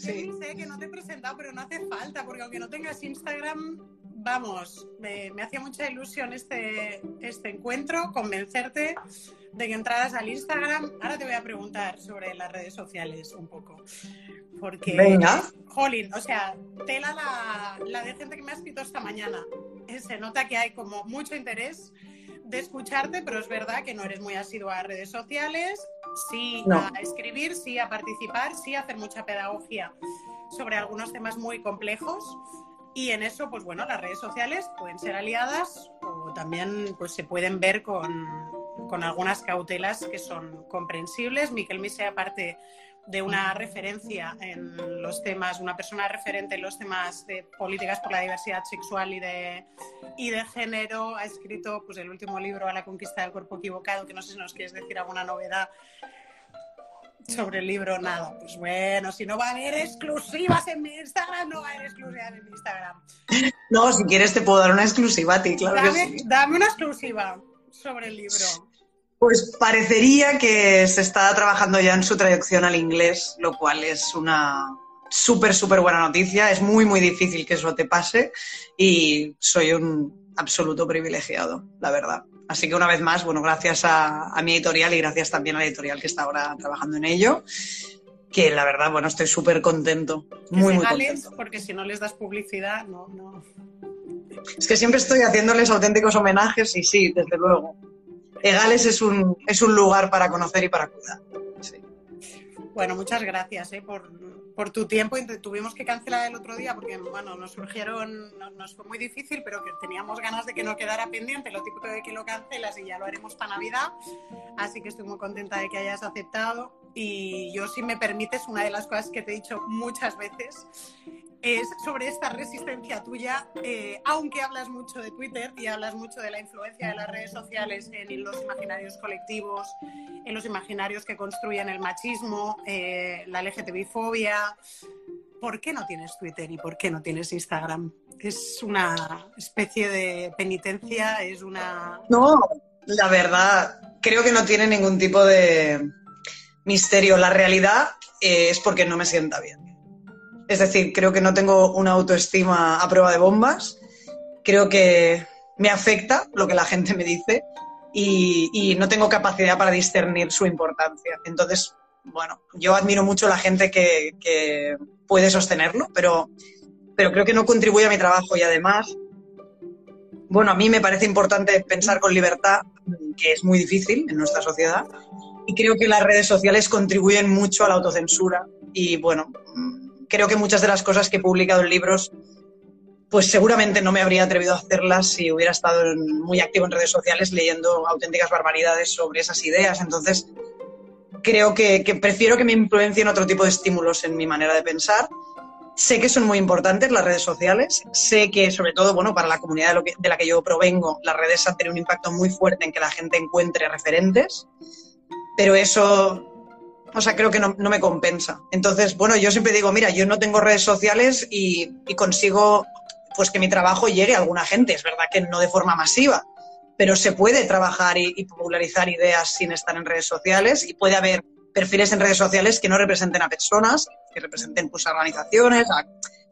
Sí. Sé que no te he presentado, pero no hace falta, porque aunque no tengas Instagram, vamos, me, me hacía mucha ilusión este, este encuentro, convencerte de que entraras al Instagram. Ahora te voy a preguntar sobre las redes sociales un poco. Porque, Venga. jolín, o sea, tela la, la de gente que me ha escrito esta mañana. Eh, Se nota que hay como mucho interés de escucharte, pero es verdad que no eres muy asiduo a redes sociales, sí No. a escribir, sí a participar, sí a hacer mucha pedagogía sobre algunos temas muy complejos. Y en eso, pues bueno, las redes sociales pueden ser aliadas o también pues, se pueden ver con, con algunas cautelas que son comprensibles. Miquel Mise, aparte de una referencia en los temas, una persona referente en los temas de políticas por la diversidad sexual y de, y de género, ha escrito pues, el último libro, A la conquista del cuerpo equivocado, que no sé si nos quieres decir alguna novedad sobre el libro, nada. Pues bueno, si no va a haber exclusivas en mi Instagram, no va a haber exclusivas en mi Instagram. No, si quieres te puedo dar una exclusiva a ti, claro que Dame, sí. dame una exclusiva sobre el libro. Pues parecería que se está trabajando ya en su traducción al inglés, lo cual es una súper, súper buena noticia. Es muy, muy difícil que eso te pase y soy un absoluto privilegiado, la verdad. Así que una vez más, bueno, gracias a, a mi editorial y gracias también a la editorial que está ahora trabajando en ello, que la verdad, bueno, estoy súper contento, muy, muy contento. porque si no les das publicidad, no, no. Es que siempre estoy haciéndoles auténticos homenajes y sí, desde luego. Egales es un, es un lugar para conocer y para cuidar. Sí. Bueno, muchas gracias eh, por, por tu tiempo. Tuvimos que cancelar el otro día porque, bueno, nos surgieron, no- nos fue muy difícil, pero que teníamos ganas de que no quedara pendiente, lo típico de que lo cancelas y ya lo haremos para Navidad. Así que estoy muy contenta de que hayas aceptado. Y yo, si me permites, una de las cosas que te he dicho muchas veces es sobre esta resistencia tuya, eh, aunque hablas mucho de Twitter y hablas mucho de la influencia de las redes sociales en los imaginarios colectivos, en los imaginarios que construyen el machismo, eh, la LGTBI-fobia. ¿Por qué no tienes Twitter y por qué no tienes Instagram? Es una especie de penitencia, es una... No, la verdad, creo que no tiene ningún tipo de misterio. La realidad eh, es porque no me sienta bien. Es decir, creo que no tengo una autoestima a prueba de bombas. Creo que me afecta lo que la gente me dice y, no tengo capacidad para discernir su importancia. Entonces, bueno, yo admiro mucho a la gente que, puede sostenerlo, pero, creo que no contribuye a mi trabajo y además, bueno, a mí me parece importante pensar con libertad, que es muy difícil en nuestra sociedad, y creo que las redes sociales contribuyen mucho a la autocensura y bueno, creo que muchas de las cosas que he publicado en libros pues seguramente no me habría atrevido a hacerlas si hubiera estado en- muy activo en redes sociales leyendo auténticas barbaridades sobre esas ideas. Entonces, creo que, que prefiero que me influencien otro tipo de estímulos en mi manera de pensar. Sé que son muy importantes las redes sociales, sé que sobre todo, bueno, para la comunidad de, lo que- de la que yo provengo, las redes han tenido un impacto muy fuerte en que la gente encuentre referentes, pero eso, o sea, creo que no, no me compensa. Entonces, bueno, yo siempre digo, mira, yo no tengo redes sociales y, y consigo pues que mi trabajo llegue a alguna gente. Es verdad que no de forma masiva, pero se puede trabajar y, y popularizar ideas sin estar en redes sociales y puede haber perfiles en redes sociales que no representen a personas, que representen pues, a organizaciones, a,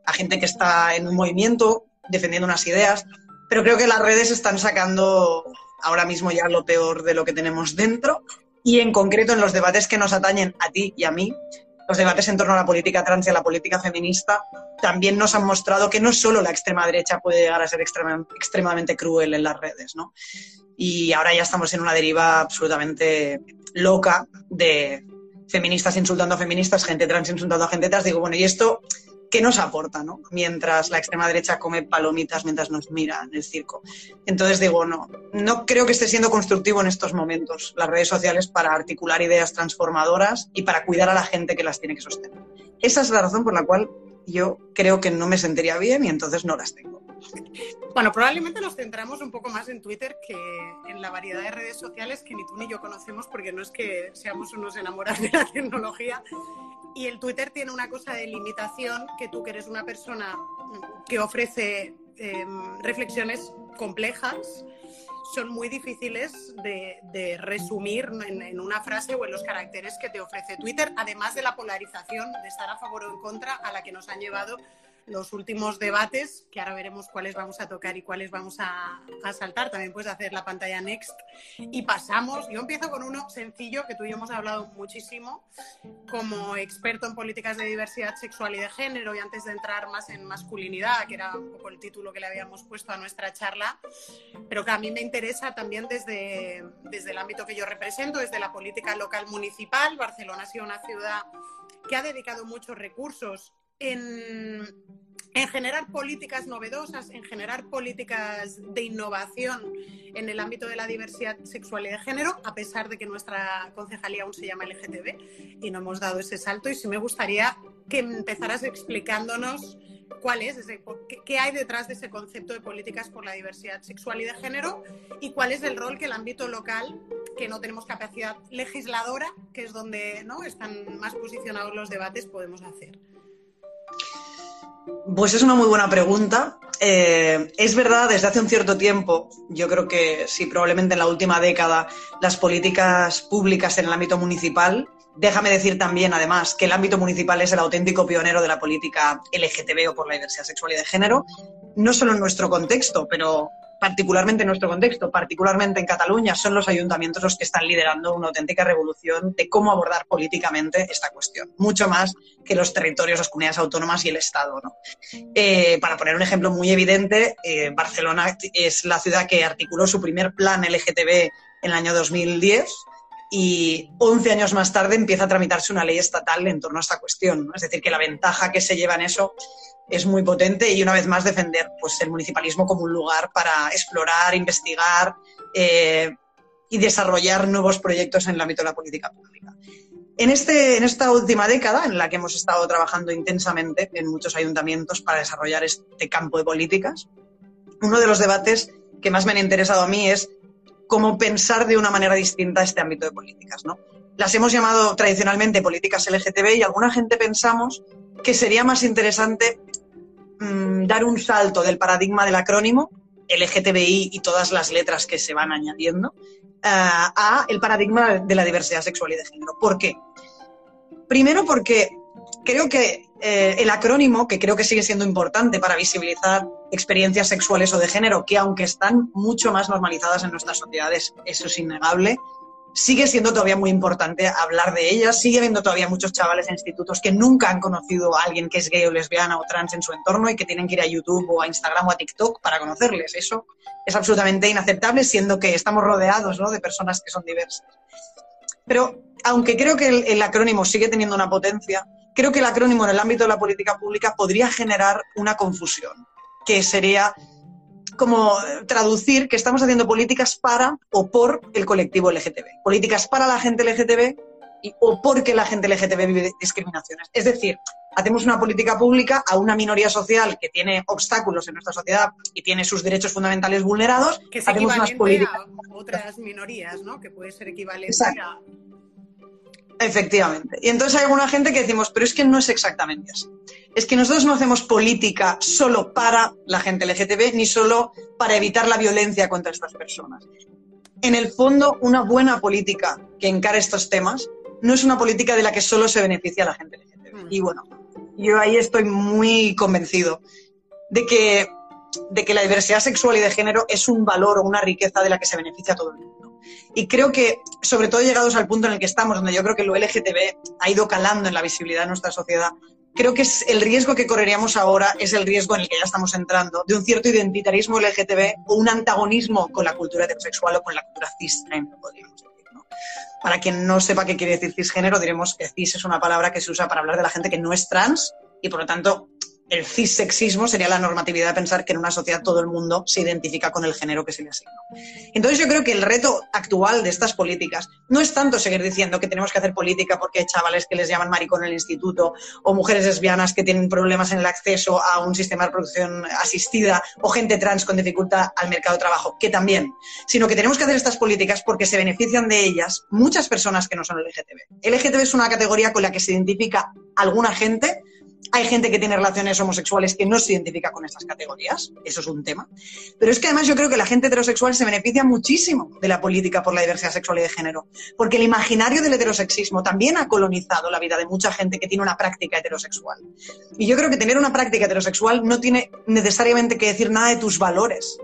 a gente que está en un movimiento defendiendo unas ideas. Pero creo que las redes están sacando ahora mismo ya lo peor de lo que tenemos dentro y en concreto en los debates que nos atañen a ti y a mí, los debates en torno a la política trans y a la política feminista, también nos han mostrado que no solo la extrema derecha puede llegar a ser extrema- extremadamente cruel en las redes, ¿no? Y ahora ya estamos en una deriva absolutamente loca de feministas insultando a feministas, gente trans insultando a gente trans. Digo, bueno, ¿y esto qué nos aporta, no? Mientras la extrema derecha come palomitas mientras nos mira en el circo. Entonces digo, no, no creo que esté siendo constructivo en estos momentos las redes sociales para articular ideas transformadoras y para cuidar a la gente que las tiene que sostener. Esa es la razón por la cual yo creo que no me sentiría bien y entonces no las tengo. Bueno, probablemente nos centramos un poco más en Twitter que en la variedad de redes sociales que ni tú ni yo conocemos, porque no es que seamos unos enamorados de la tecnología. Y el Twitter tiene una cosa de limitación, que tú que eres una persona que ofrece eh, reflexiones complejas son muy difíciles de, resumir en, una frase o en los caracteres que te ofrece Twitter, además de la polarización de estar a favor o en contra a la que nos han llevado los últimos debates, que ahora veremos cuáles vamos a tocar y cuáles vamos a, saltar. También puedes hacer la pantalla next. Y pasamos, yo empiezo con uno sencillo que tú y yo hemos hablado muchísimo como experto en políticas de diversidad sexual y de género y antes de entrar más en masculinidad, que era un poco el título que le habíamos puesto a nuestra charla, pero que a mí me interesa también desde, desde el ámbito que yo represento, desde la política local municipal. Barcelona ha sido una ciudad que ha dedicado muchos recursos en, generar políticas novedosas, en generar políticas de innovación en el ámbito de la diversidad sexual y de género, a pesar de que nuestra concejalía aún se llama LGTB y no hemos dado ese salto. Y sí me gustaría que empezaras explicándonos cuál es, ese, qué hay detrás de ese concepto de políticas por la diversidad sexual y de género y cuál es el rol que el ámbito local, que no tenemos capacidad legisladora, que es donde ¿no? están más posicionados los debates, podemos hacer. Pues es una muy buena pregunta. Eh, es verdad, desde hace un cierto tiempo, yo creo que sí, probablemente en la última década, las políticas públicas en el ámbito municipal, déjame decir también, además, que el ámbito municipal es el auténtico pionero de la política LGTB o por la diversidad sexual y de género, no solo en nuestro contexto, pero particularmente en nuestro contexto, particularmente en Cataluña, son los ayuntamientos los que están liderando una auténtica revolución de cómo abordar políticamente esta cuestión, mucho más que los territorios, las comunidades autónomas y el Estado. Eh, para poner un ejemplo muy evidente, eh, Barcelona es la ciudad que articuló su primer plan LGTB en el año 2010 y 11 años más tarde empieza a tramitarse una ley estatal en torno a esta cuestión. Es decir, que la ventaja que se lleva en eso es muy potente y una vez más defender pues, el municipalismo como un lugar para explorar, investigar eh, y desarrollar nuevos proyectos en el ámbito de la política pública. En, este, en esta última década, en la que hemos estado trabajando intensamente en muchos ayuntamientos para desarrollar este campo de políticas, uno de los debates que más me han interesado a mí es cómo pensar de una manera distinta este ámbito de políticas. ¿no? Las hemos llamado tradicionalmente políticas LGTB y alguna gente pensamos que sería más interesante mm, dar un salto del paradigma del acrónimo, LGTBI y todas las letras que se van añadiendo, eh, a el paradigma de la diversidad sexual y de género. ¿Por qué? Primero porque creo que eh, el acrónimo, que creo que sigue siendo importante para visibilizar experiencias sexuales o de género, que aunque están mucho más normalizadas en nuestras sociedades, eso es innegable, sigue siendo todavía muy importante hablar de ellas. Sigue habiendo todavía muchos chavales en institutos que nunca han conocido a alguien que es gay o lesbiana o trans en su entorno y que tienen que ir a YouTube o a Instagram o a TikTok para conocerles. Eso es absolutamente inaceptable, siendo que estamos rodeados de personas que son diversas. Pero aunque creo que el acrónimo sigue teniendo una potencia, creo que el acrónimo en el ámbito de la política pública podría generar una confusión, que sería como traducir que estamos haciendo políticas para o por el colectivo LGTB. Políticas para la gente LGTB y, o porque la gente LGTB vive discriminaciones. Es decir, hacemos una política pública a una minoría social que tiene obstáculos en nuestra sociedad y tiene sus derechos fundamentales vulnerados. Que es hacemos unas políticas... a otras minorías, ¿no? Que puede ser equivalente a Efectivamente. Y entonces hay alguna gente que decimos, pero es que no es exactamente así. Es que nosotros no hacemos política solo para la gente LGTB ni solo para evitar la violencia contra estas personas. En el fondo, una buena política que encare estos temas no es una política de la que solo se beneficia a la gente LGTB. Mm. Y bueno, yo ahí estoy muy convencido de que, de que la diversidad sexual y de género es un valor o una riqueza de la que se beneficia a todo el mundo. Y creo que, sobre todo llegados al punto en el que estamos, donde yo creo que lo LGTB ha ido calando en la visibilidad de nuestra sociedad, creo que es el riesgo que correríamos ahora es el riesgo en el que ya estamos entrando, de un cierto identitarismo LGTB o un antagonismo con la cultura heterosexual o con la cultura cisgénero, podríamos decir. Para quien no sepa qué quiere decir cisgénero, diremos que cis es una palabra que se usa para hablar de la gente que no es trans y por lo tanto el cissexismo sería la normatividad de pensar que en una sociedad todo el mundo se identifica con el género que se le asigna. Entonces yo creo que el reto actual de estas políticas no es tanto seguir diciendo que tenemos que hacer política porque hay chavales que les llaman maricón en el instituto o mujeres lesbianas que tienen problemas en el acceso a un sistema de producción asistida o gente trans con dificultad al mercado de trabajo, que también, sino que tenemos que hacer estas políticas porque se benefician de ellas muchas personas que no son LGTB. LGTB es una categoría con la que se identifica alguna gente hay gente que tiene relaciones homosexuales que no se identifica con estas categorías, eso es un tema. Pero es que además yo creo que la gente heterosexual se beneficia muchísimo de la política por la diversidad sexual y de género, porque el imaginario del heterosexismo también ha colonizado la vida de mucha gente que tiene una práctica heterosexual. Y yo creo que tener una práctica heterosexual no tiene necesariamente que decir nada de tus valores.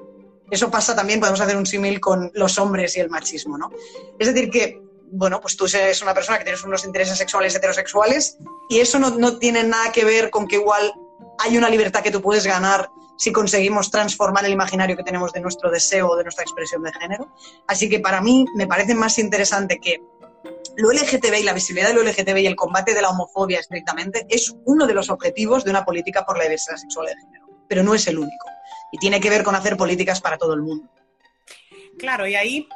Eso pasa también, podemos hacer un símil con los hombres y el machismo, ¿no? Es decir, que bueno, pues tú eres una persona que tienes unos intereses sexuales heterosexuales y eso no, tiene nada que ver con que igual hay una libertad que tú puedes ganar si conseguimos transformar el imaginario que tenemos de nuestro deseo o de nuestra expresión de género. Así que para mí me parece más interesante que lo LGTB y la visibilidad de lo LGTB y el combate de la homofobia estrictamente es uno de los objetivos de una política por la diversidad sexual de género, pero no es el único. Y tiene que ver con hacer políticas para todo el mundo. Claro, y ahí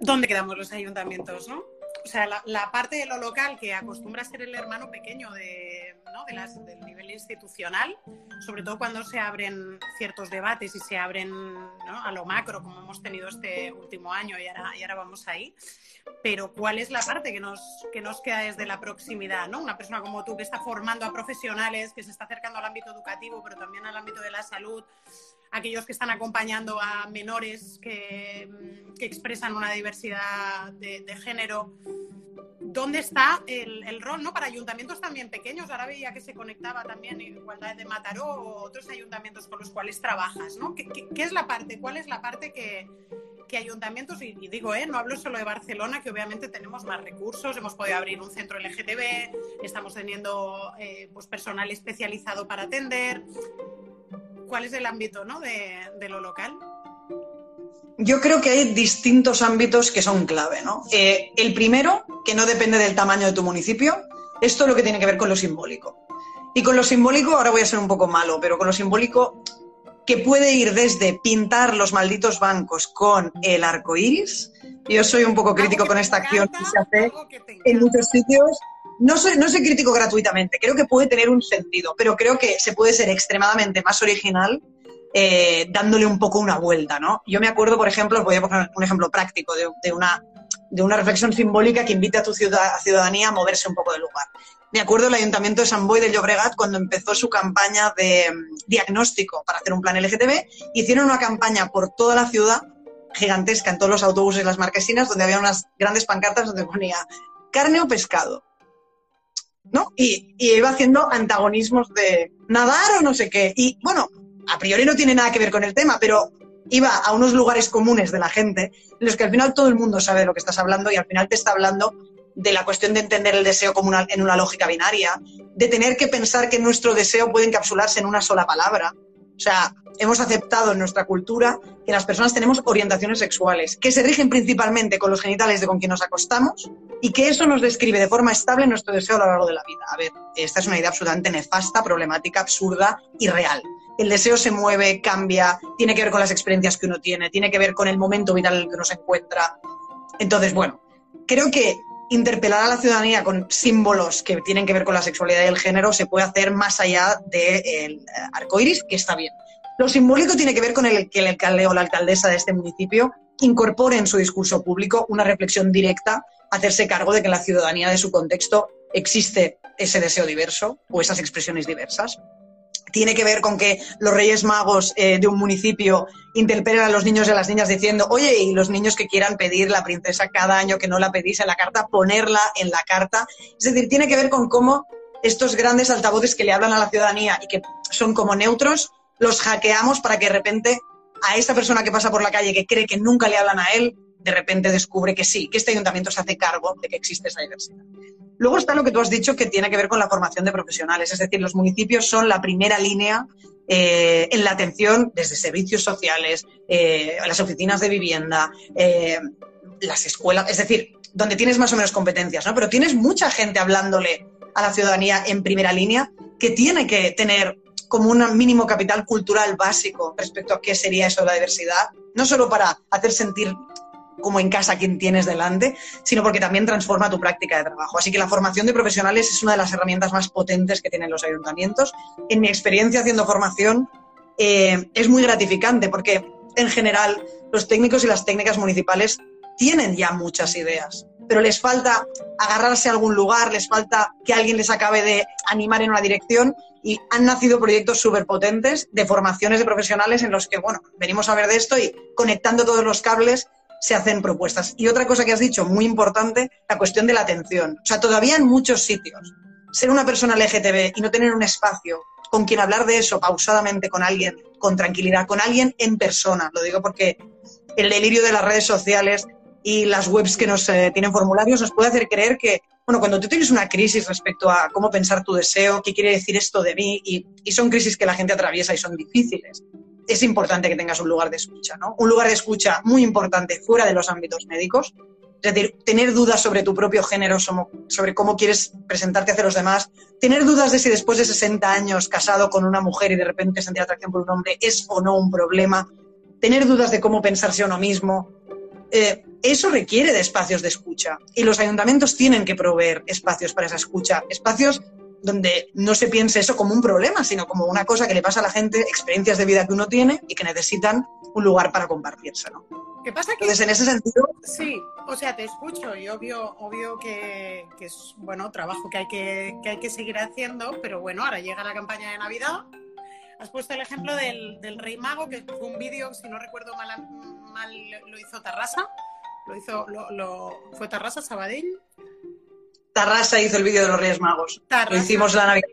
¿dónde quedamos los ayuntamientos, no? O sea, la, parte de lo local que acostumbra a ser el hermano pequeño de, ¿no? de las, del nivel institucional, sobre todo cuando se abren ciertos debates y se abren ¿no? a lo macro, como hemos tenido este último año y ahora, y ahora vamos ahí. Pero ¿cuál es la parte que nos, que nos queda desde la proximidad? ¿no? Una persona como tú que está formando a profesionales, que se está acercando al ámbito educativo, pero también al ámbito de la salud, aquellos que están acompañando a menores que, mm, expresan una diversidad de, género. ¿Dónde está el, rol ¿no? para ayuntamientos también pequeños? Ahora veía que se conectaba también Igualdad de Mataró o otros ayuntamientos con los cuales trabajas. ¿no? ¿Qué, es la parte? ¿Cuál es la parte que, ayuntamientos, y, digo, ¿eh? no hablo solo de Barcelona, que obviamente tenemos más recursos, hemos podido abrir un centro LGTB, estamos teniendo eh, pues personal especializado para atender, cuál es el ámbito ¿no? de, lo local? Yo creo que hay distintos ámbitos que son clave. ¿no? Eh, el primero, que no depende del tamaño de tu municipio, es todo lo que tiene que ver con lo simbólico. Y con lo simbólico, ahora voy a ser un poco malo, pero con lo simbólico que puede ir desde pintar los malditos bancos con el arco iris. Yo soy un poco crítico con esta acción que se hace en muchos sitios no soy, no crítico gratuitamente, creo que puede tener un sentido, pero creo que se puede ser extremadamente más original eh, dándole un poco una vuelta, ¿no? Yo me acuerdo, por ejemplo, os voy a poner un ejemplo práctico de, una, de una reflexión simbólica que invita a tu ciudadanía a moverse un poco del lugar. Me acuerdo el Ayuntamiento de San Boy de Llobregat cuando empezó su campaña de mm, diagnóstico para hacer un plan LGTB, hicieron una campaña por toda la ciudad gigantesca en todos los autobuses y las marquesinas donde había unas grandes pancartas donde ponía carne o pescado, ¿no? Y, iba haciendo antagonismos de nadar o no sé qué. Y bueno, a priori no tiene nada que ver con el tema, pero iba a unos lugares comunes de la gente en los que al final todo el mundo sabe de lo que estás hablando y al final te está hablando de la cuestión de entender el deseo como en una lógica binaria, de tener que pensar que nuestro deseo puede encapsularse en una sola palabra. O sea, hemos aceptado en nuestra cultura que las personas tenemos orientaciones sexuales, que se rigen principalmente con los genitales de con quien nos acostamos y que eso nos describe de forma estable nuestro deseo a lo largo de la vida. A ver, esta es una idea absolutamente nefasta, problemática, absurda y real. El deseo se mueve, cambia, tiene que ver con las experiencias que uno tiene, tiene que ver con el momento vital en el que uno se encuentra. Entonces, bueno, creo que interpelar a la ciudadanía con símbolos que tienen que ver con la sexualidad y el género se puede hacer más allá del arco iris, que está bien. Lo simbólico tiene que ver con el que el alcalde o la alcaldesa de este municipio incorpore en su discurso público una reflexión directa, hacerse cargo de que en la ciudadanía de su contexto existe ese deseo diverso o esas expresiones diversas. Tiene que ver con que los Reyes Magos eh, de un municipio interpelen a los niños y a las niñas diciendo, oye, y los niños que quieran pedir la princesa cada año que no la pedís en la carta, ponerla en la carta. Es decir, tiene que ver con cómo estos grandes altavoces que le hablan a la ciudadanía y que son como neutros, los hackeamos para que de repente a esta persona que pasa por la calle que cree que nunca le hablan a él, de repente descubre que sí, que este ayuntamiento se hace cargo de que existe esa diversidad. Luego está lo que tú has dicho que tiene que ver con la formación de profesionales, es decir, los municipios son la primera línea eh, en la atención desde servicios sociales, eh, las oficinas de vivienda, eh, las escuelas, es decir, donde tienes más o menos competencias, ¿no? Pero tienes mucha gente hablándole a la ciudadanía en primera línea que tiene que tener como un mínimo capital cultural básico respecto a qué sería eso de la diversidad, no solo para hacer sentir como en casa quien tienes delante, sino porque también transforma tu práctica de trabajo. Así que la formación de profesionales es una de las herramientas más potentes que tienen los ayuntamientos. En mi experiencia haciendo formación eh, es muy gratificante porque en general los técnicos y las técnicas municipales tienen ya muchas ideas pero les falta agarrarse a algún lugar, les falta que alguien les acabe de animar en una dirección y han nacido proyectos súper potentes de formaciones de profesionales en los que, bueno, venimos a ver de esto y conectando todos los cables se hacen propuestas. Y otra cosa que has dicho, muy importante, la cuestión de la atención. O sea, todavía en muchos sitios, ser una persona LGTB y no tener un espacio con quien hablar de eso pausadamente con alguien, con tranquilidad, con alguien en persona. Lo digo porque el delirio de las redes sociales y las webs que nos eh, tienen formularios nos puede hacer creer que, bueno, cuando tú tienes una crisis respecto a cómo pensar tu deseo, qué quiere decir esto de mí, y, y son crisis que la gente atraviesa y son difíciles, es importante que tengas un lugar de escucha, ¿no? Un lugar de escucha muy importante fuera de los ámbitos médicos. Es decir, tener dudas sobre tu propio género, sobre cómo quieres presentarte hacia los demás, tener dudas de si después de 60 años casado con una mujer y de repente sentir atracción por un hombre es o no un problema, tener dudas de cómo pensarse a uno mismo, eh, eso requiere de espacios de escucha. Y los ayuntamientos tienen que proveer espacios para esa escucha, espacios donde no se piense eso como un problema, sino como una cosa que le pasa a la gente, experiencias de vida que uno tiene y que necesitan un lugar para compartirse, ¿no? ¿Qué pasa que, Entonces, en ese sentido... Sí, o sea, te escucho. Y obvio, obvio que, que es, bueno, trabajo que hay que, que hay que seguir haciendo, pero bueno, ahora llega la campaña de Navidad. Has puesto el ejemplo del, del Rey Mago, que fue un vídeo, si no recuerdo mal, mal, lo hizo Tarrasa. Lo hizo, lo, lo, ¿Fue Tarrasa, Sabadell? Tarrasa hizo el vídeo de los Reyes Magos. Tarrasa, lo hicimos la Navidad.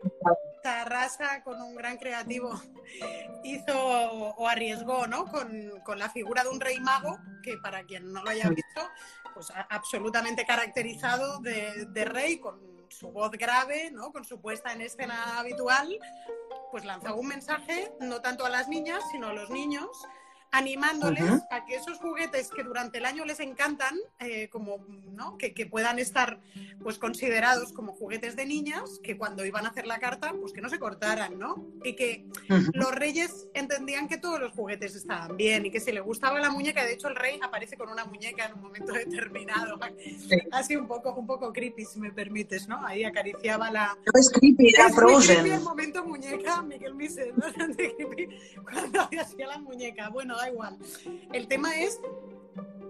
Tarrasa, con un gran creativo, hizo o arriesgó ¿no? con, con, la figura de un rey mago, que para quien no lo haya visto, pues absolutamente caracterizado de, de rey, con su voz grave, ¿no? con su puesta en escena habitual, pues lanzaba un mensaje no tanto a las niñas, sino a los niños, animándoles uh -huh. a que esos juguetes que durante el año les encantan, eh, como ¿no? que, que, puedan estar pues considerados como juguetes de niñas, que cuando iban a hacer la carta, pues que no se cortaran, ¿no? Y que uh -huh. los reyes entendían que todos los juguetes estaban bien y que si le gustaba la muñeca, de hecho el rey aparece con una muñeca en un momento determinado. Sí. Así un poco, un poco creepy, si me permites, ¿no? Ahí acariciaba la. No es creepy, era es Frozen. Creepy el momento muñeca, Miguel Mise, ¿no? Cuando hacía la muñeca. Bueno, da igual. El tema es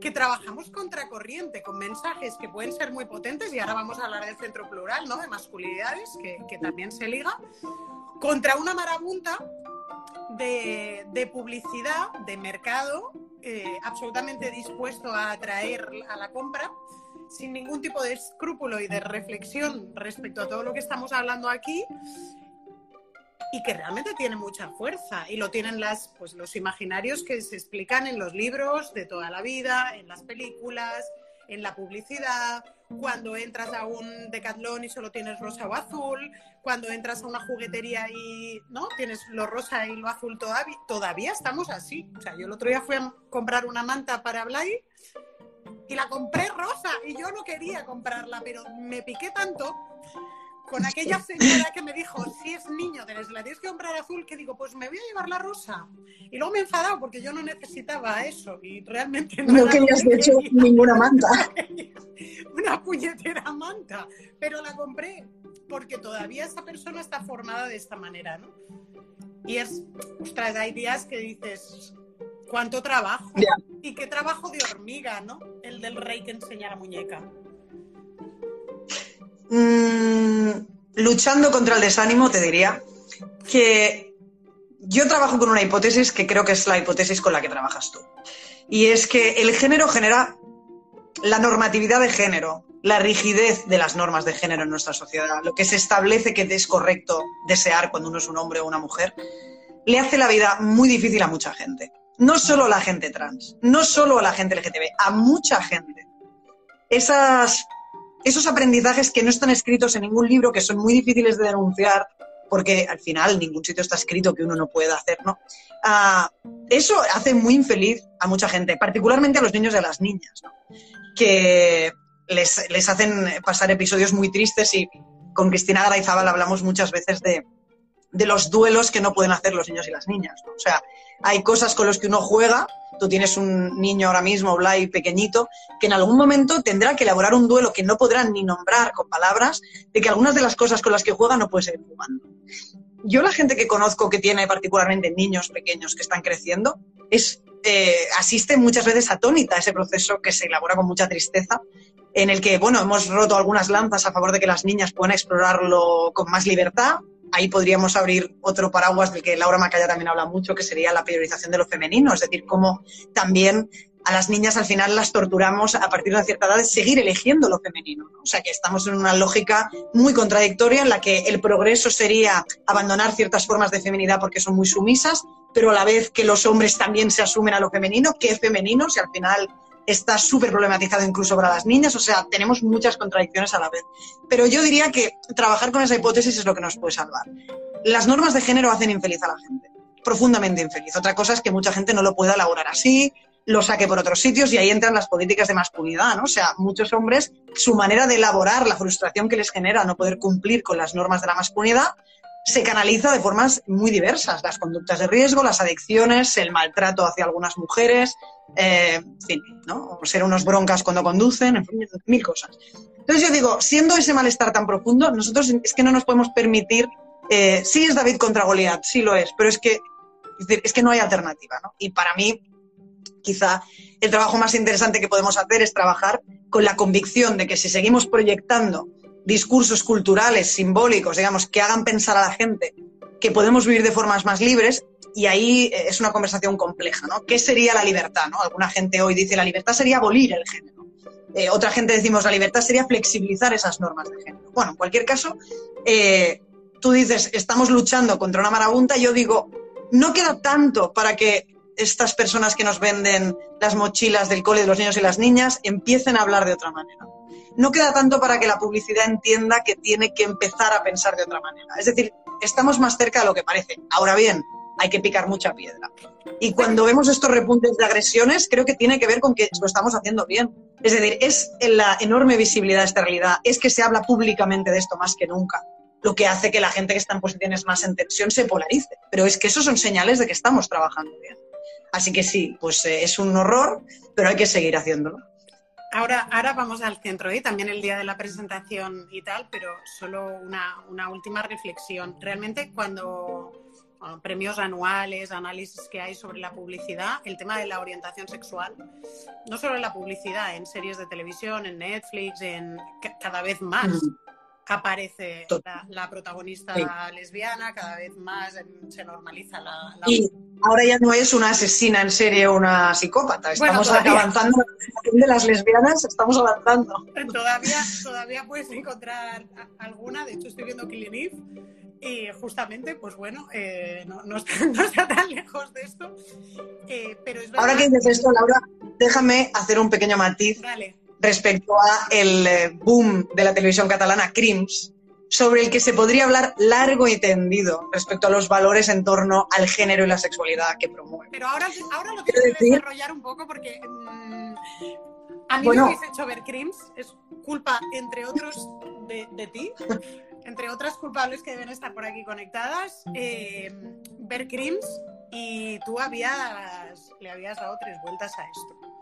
que trabajamos contracorriente, con mensajes que pueden ser muy potentes, y ahora vamos a hablar del centro plural, ¿no? De masculinidades, que, que también se liga, contra una marabunta de, de publicidad, de mercado, eh, absolutamente dispuesto a atraer a la compra, sin ningún tipo de escrúpulo y de reflexión respecto a todo lo que estamos hablando aquí, y que realmente tiene mucha fuerza y lo tienen las, pues, los imaginarios que se explican en los libros de toda la vida, en las películas, en la publicidad, cuando entras a un decatlón y solo tienes rosa o azul, cuando entras a una juguetería y no tienes lo rosa y lo azul todavía, todavía estamos así. O sea, yo el otro día fui a comprar una manta para Blay y la compré rosa y yo no quería comprarla, pero me piqué tanto con aquella señora que me dijo, si es niño, te la tienes que comprar azul, que digo, pues me voy a llevar la rosa. Y luego me he enfadado porque yo no necesitaba eso y realmente no, no querías de hecho ninguna manta. Una puñetera manta, pero la compré porque todavía esa persona está formada de esta manera, ¿no? Y es, ostras, hay días que dices, ¿cuánto trabajo? Yeah. Y qué trabajo de hormiga, ¿no? El del rey que enseña la muñeca mmm, luchando contra el desánimo, te diría que yo trabajo con una hipótesis que creo que es la hipótesis con la que trabajas tú. Y es que el género genera la normatividad de género, la rigidez de las normas de género en nuestra sociedad, lo que se establece que es correcto desear cuando uno es un hombre o una mujer, le hace la vida muy difícil a mucha gente. No solo a la gente trans, no solo a la gente LGTB, a mucha gente. Esas esos aprendizajes que no están escritos en ningún libro, que son muy difíciles de denunciar, porque al final ningún sitio está escrito que uno no pueda hacer, ¿no? Uh, eso hace muy infeliz a mucha gente, particularmente a los niños y a las niñas, ¿no? que les, les, hacen pasar episodios muy tristes y con Cristina Garayzábal hablamos muchas veces de, de los duelos que no pueden hacer los niños y las niñas. ¿no? O sea, hay cosas con las que uno juega, tú tienes un niño ahora mismo, Blay, pequeñito, que en algún momento tendrá que elaborar un duelo que no podrán ni nombrar con palabras, de que algunas de las cosas con las que juega no puede seguir jugando. Yo la gente que conozco que tiene particularmente niños pequeños que están creciendo, es, eh, asiste muchas veces atónita a ese proceso que se elabora con mucha tristeza en el que, bueno, hemos roto algunas lanzas a favor de que las niñas puedan explorarlo con más libertad. Ahí podríamos abrir otro paraguas del que Laura Macaya también habla mucho, que sería la priorización de lo femenino, es decir, cómo también a las niñas al final las torturamos a partir de una cierta edad de seguir eligiendo lo femenino. O sea que estamos en una lógica muy contradictoria en la que el progreso sería abandonar ciertas formas de feminidad porque son muy sumisas, pero a la vez que los hombres también se asumen a lo femenino, ¿qué femenino? Si al final está súper problematizado incluso para las niñas, o sea, tenemos muchas contradicciones a la vez. Pero yo diría que trabajar con esa hipótesis es lo que nos puede salvar. Las normas de género hacen infeliz a la gente, profundamente infeliz. Otra cosa es que mucha gente no lo pueda elaborar así, lo saque por otros sitios y ahí entran las políticas de masculinidad, ¿no? O sea, muchos hombres, su manera de elaborar la frustración que les genera no poder cumplir con las normas de la masculinidad se canaliza de formas muy diversas. Las conductas de riesgo, las adicciones, el maltrato hacia algunas mujeres, eh, fin, ¿no? O ser unos broncas cuando conducen, en fin, mil cosas. Entonces yo digo, siendo ese malestar tan profundo, nosotros es que no nos podemos permitir, eh, sí es David contra Goliat, sí lo es, pero es que, es, decir, es que no hay alternativa, ¿no? Y para mí, quizá el trabajo más interesante que podemos hacer es trabajar con la convicción de que si seguimos proyectando discursos culturales, simbólicos, digamos, que hagan pensar a la gente que podemos vivir de formas más libres, y ahí eh, es una conversación compleja, ¿no? ¿Qué sería la libertad? ¿no? Alguna gente hoy dice la libertad sería abolir el género. Eh, otra gente decimos la libertad sería flexibilizar esas normas de género. Bueno, en cualquier caso, eh, tú dices estamos luchando contra una marabunta, yo digo, no queda tanto para que estas personas que nos venden las mochilas del cole de los niños y las niñas empiecen a hablar de otra manera. No queda tanto para que la publicidad entienda que tiene que empezar a pensar de otra manera. Es decir, estamos más cerca de lo que parece. Ahora bien, hay que picar mucha piedra. Y cuando vemos estos repuntes de agresiones, creo que tiene que ver con que lo estamos haciendo bien. Es decir, es la enorme visibilidad de esta realidad, es que se habla públicamente de esto más que nunca, lo que hace que la gente que está en posiciones más en tensión se polarice. Pero es que esos son señales de que estamos trabajando bien. Así que sí, pues eh, es un horror, pero hay que seguir haciéndolo. Ahora, ahora vamos al centro, ¿eh? también el día de la presentación y tal, pero solo una, una última reflexión. Realmente cuando premios anuales, análisis que hay sobre la publicidad, el tema de la orientación sexual, no solo en la publicidad, en series de televisión, en Netflix, en cada vez más. Aparece la, protagonista lesbiana, cada vez más se normaliza la, Y ahora ya no es una asesina en serie o una psicópata, estamos avanzando de las lesbianas, estamos avanzando. Todavía, todavía puedes encontrar alguna, de hecho estoy viendo Killing Eve y justamente, pues bueno, eh, no, está, tan lejos de esto. Eh, pero es Ahora que dices esto, Laura, déjame hacer un pequeño matiz. Vale respecto a el eh, boom de la televisión catalana Crims, sobre el que se podría hablar largo y tendido respecto a los valores en torno al género y la sexualidad que promueve. Pero ahora, ahora lo quiero desarrollar un poco porque mm, a mí me habéis hecho ver Crims, es culpa, entre otros, de, ti, entre otras culpables que deben estar por aquí conectadas, eh, ver Crims y tú habías, le habías dado tres vueltas a esto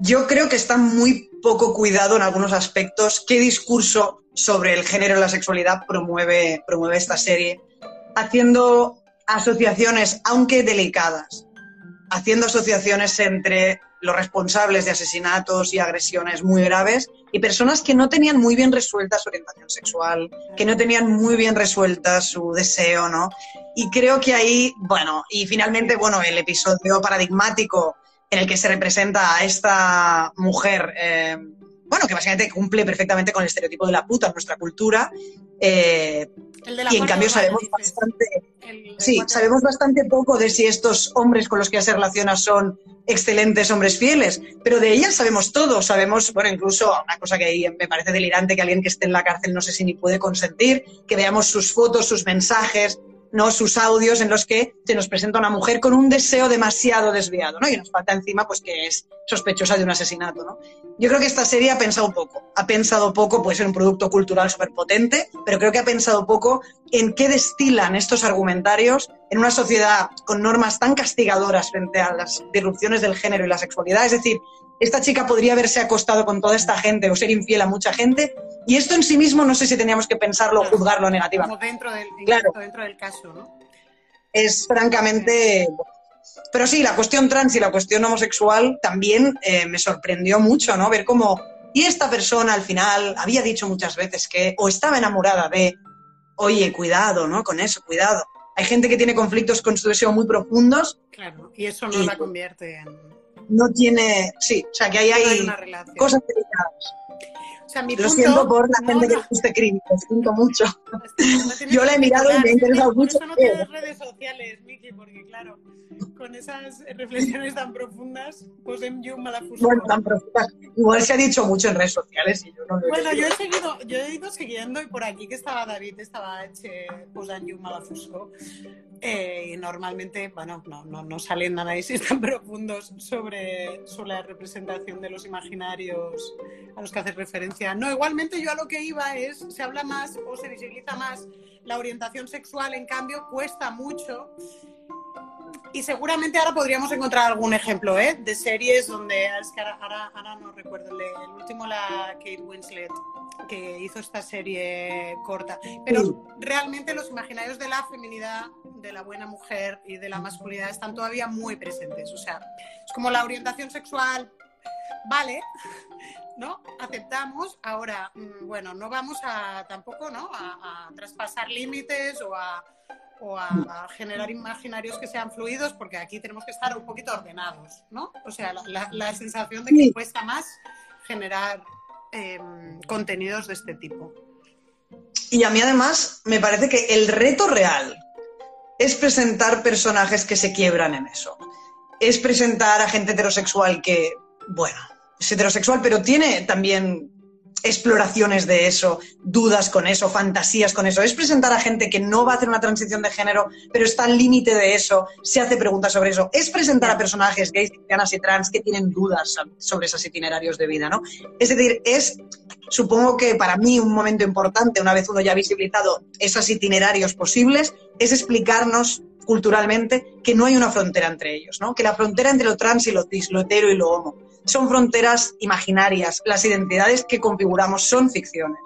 yo creo que está muy poco cuidado en algunos aspectos qué discurso sobre el género y la sexualidad promueve, promueve esta serie, haciendo asociaciones, aunque delicadas, haciendo asociaciones entre los responsables de asesinatos y agresiones muy graves y personas que no tenían muy bien resuelta su orientación sexual, que no tenían muy bien resuelta su deseo, ¿no? Y creo que ahí, bueno, y finalmente, bueno, el episodio paradigmático en el que se representa a esta mujer, eh, bueno, que básicamente cumple perfectamente con el estereotipo de la puta en nuestra cultura. Eh, y en cambio sabemos bastante, sí, sabemos bastante poco de si estos hombres con los que ella se relaciona son excelentes hombres fieles, pero de ella sabemos todo, sabemos, bueno, incluso una cosa que me parece delirante que alguien que esté en la cárcel no sé si ni puede consentir, que veamos sus fotos, sus mensajes, ¿no? sus audios en los que se nos presenta una mujer con un deseo demasiado desviado, ¿no? Y nos falta encima pues que es sospechosa de un asesinato, ¿no? Yo creo que esta serie ha pensado poco, ha pensado poco, puede ser un producto cultural súper potente, pero creo que ha pensado poco en qué destilan estos argumentarios en una sociedad con normas tan castigadoras frente a las disrupciones del género y la sexualidad. Es decir, esta chica podría haberse acostado con toda esta gente o ser infiel a mucha gente. Y esto en sí mismo no sé si teníamos que pensarlo o juzgarlo negativamente. Como dentro del, claro. dentro del caso, ¿no? Es francamente... Pero sí, la cuestión trans y la cuestión homosexual también eh, me sorprendió mucho, ¿no? Ver cómo Y esta persona al final había dicho muchas veces que o estaba enamorada de, oye, cuidado, ¿no? Con eso, cuidado. Hay gente que tiene conflictos con su deseo muy profundos. Claro, y eso no la convierte en... No tiene, sí, o sea que ahí hay, cosas delicadas lo siento por la gente que guste crítico, lo siento mucho. Yo la he mirado y me ha interesado mucho. Por eso no tienes redes sociales, Miki, porque claro, con esas reflexiones tan profundas, pues en You Malafusco. Bueno, tan profundas. Igual se ha dicho mucho en redes sociales y yo no lo he Bueno, yo he seguido, yo he ido siguiendo y por aquí que estaba David, estaba hecho pues en You Malafusco. Eh, y normalmente, bueno, no, no, no salen análisis tan profundos sobre, sobre la representación de los imaginarios a los que haces referencia. No, igualmente yo a lo que iba es, se habla más o se visibiliza más la orientación sexual, en cambio cuesta mucho. Y seguramente ahora podríamos encontrar algún ejemplo ¿eh? de series donde, es que ahora, ahora, no recuerdo, el, último la Kate Winslet, que hizo esta serie corta. Pero realmente los imaginarios de la feminidad de la buena mujer y de la masculinidad están todavía muy presentes. O sea, es como la orientación sexual, vale, ¿no? Aceptamos. Ahora, mm, bueno, no vamos a tampoco, ¿no? A, traspasar límites o a, o a, generar imaginarios que sean fluidos, porque aquí tenemos que estar un poquito ordenados, ¿no? O sea, la, sensación de que cuesta más generar em, contenidos de este tipo. Y a mí además me parece que el reto real es presentar personajes que se quiebran en eso. Es presentar a gente heterosexual que, bueno, es heterosexual, pero tiene también exploraciones de eso, dudas con eso, fantasías con eso. Es presentar a gente que no va a hacer una transición de género, pero está al límite de eso, se hace preguntas sobre eso. Es presentar a personajes gays, lesbianas y trans que tienen dudas sobre esos itinerarios de vida, ¿no? Es decir, es, supongo que para mí un momento importante, una vez uno ya ha visibilizado esos itinerarios posibles, es explicarnos culturalmente que no hay una frontera entre ellos, ¿no? Que la frontera entre lo trans y lo cis, lo hetero y lo homo, son fronteras imaginarias. Las identidades que configuramos son ficciones.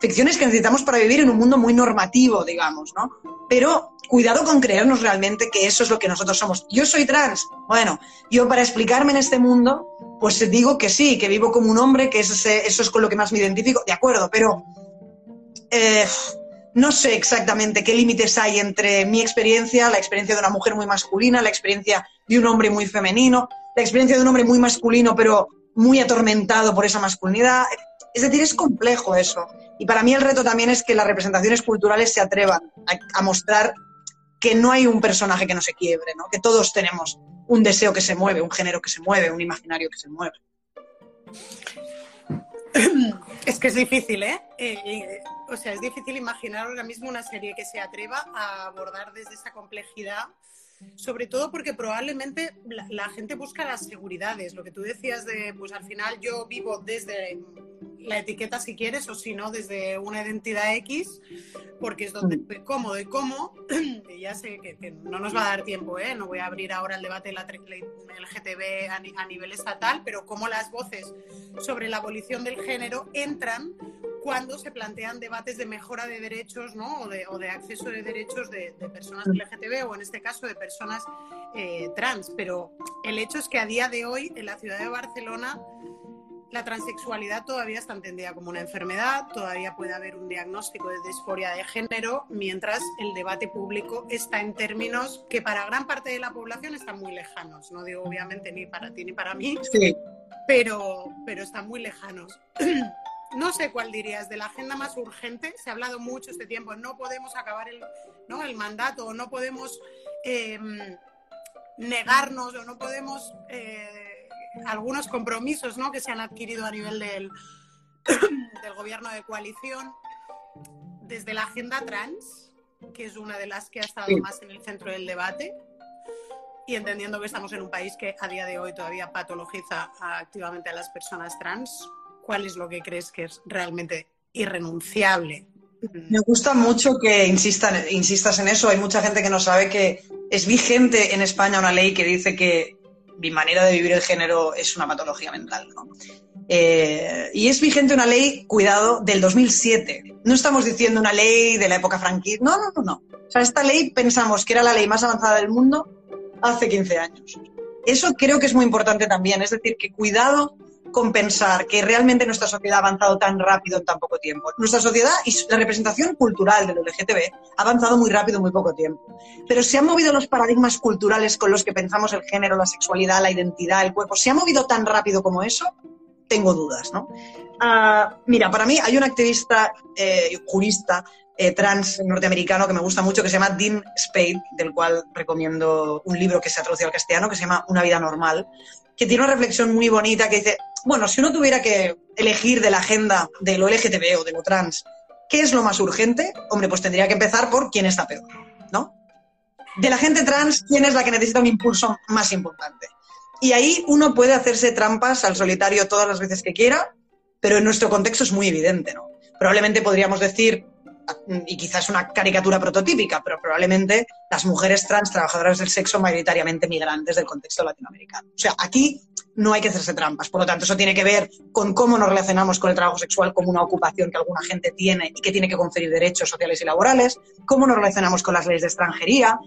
Ficciones que necesitamos para vivir en un mundo muy normativo, digamos, ¿no? Pero cuidado con creernos realmente que eso es lo que nosotros somos. Yo soy trans. Bueno, yo para explicarme en este mundo, pues digo que sí, que vivo como un hombre, que eso, eso es con lo que más me identifico, de acuerdo, pero eh, no sé exactamente qué límites hay entre mi experiencia, la experiencia de una mujer muy masculina, la experiencia de un hombre muy femenino la experiencia de un hombre muy masculino, pero muy atormentado por esa masculinidad. Es decir, es complejo eso. Y para mí el reto también es que las representaciones culturales se atrevan a, mostrar que no hay un personaje que no se quiebre, ¿no? que todos tenemos un deseo que se mueve, un género que se mueve, un imaginario que se mueve. Es que es difícil, ¿eh? ¿eh? O sea, es difícil imaginar ahora mismo una serie que se atreva a abordar desde esa complejidad sobre todo porque probablemente la, gente busca las seguridades. Lo que tú decías de, pues al final yo vivo desde la etiqueta si quieres o si no desde una identidad X, porque es donde estoy cómodo y cómo, y ya sé que, no nos va a dar tiempo, ¿eh? no voy a abrir ahora el debate del LGTB a, a nivel estatal, pero cómo las voces sobre la abolición del género entran cuando se plantean debates de mejora de derechos ¿no? o, de, acceso de derechos de, personas LGTB o en este caso de personas eh, trans. Pero el hecho es que a día de hoy en la ciudad de Barcelona la transexualidad todavía está entendida como una enfermedad, todavía puede haber un diagnóstico de disforia de género, mientras el debate público está en términos que para gran parte de la población están muy lejanos. No digo obviamente ni para ti ni para mí, pero, pero están muy lejanos. No sé cuál dirías, de la agenda más urgente, se ha hablado mucho este tiempo, no podemos acabar el, ¿no? el mandato, no podemos em, negarnos o no podemos eh, algunos compromisos ¿no? que se han adquirido a nivel del, del gobierno de coalición, desde la agenda trans, que es una de las que ha estado más en el centro del debate, y entendiendo que estamos en un país que a día de hoy todavía patologiza activamente a las personas trans, ¿cuál es lo que crees que es realmente irrenunciable? Me gusta mucho que insistan, insistas en eso. Hay mucha gente que no sabe que es vigente en España una ley que dice que mi manera de vivir el género es una patología mental. Eh, y es vigente una ley, cuidado, del 2007. No estamos diciendo una ley de la época franquista. No, no, no, no. O sea, esta ley pensamos que era la ley más avanzada del mundo hace 15 años. Eso creo que es muy importante también. Es decir, que cuidado compensar que realmente nuestra sociedad ha avanzado tan rápido en tan poco tiempo. Nuestra sociedad y la representación cultural del LGTB ha avanzado muy rápido en muy poco tiempo. Pero se han movido los paradigmas culturales con los que pensamos el género, la sexualidad, la identidad, el cuerpo. ¿Se ha movido tan rápido como eso? Tengo dudas, ¿no? Ah, mira, para mí hay un activista, eh, jurista, eh, trans norteamericano que me gusta mucho, que se llama Dean Spade, del cual recomiendo un libro que se ha al castellano, que se llama Una vida normal, que tiene una reflexión muy bonita que dice, bueno, si uno tuviera que elegir de la agenda de lo LGTB o de lo trans, ¿qué es lo más urgente? Hombre, pues tendría que empezar por quién está peor, ¿no? De la gente trans, ¿quién es la que necesita un impulso más importante? Y ahí uno puede hacerse trampas al solitario todas las veces que quiera, pero en nuestro contexto es muy evidente, ¿no? Probablemente podríamos decir y quizás una caricatura prototípica, pero probablemente las mujeres trans trabajadoras del sexo mayoritariamente migrantes del contexto latinoamericano. O sea, aquí no hay que hacerse trampas. Por lo tanto, eso tiene que ver con cómo nos relacionamos con el trabajo sexual como una ocupación que alguna gente tiene y que tiene que conferir derechos sociales y laborales, cómo nos relacionamos con las leyes de extranjería,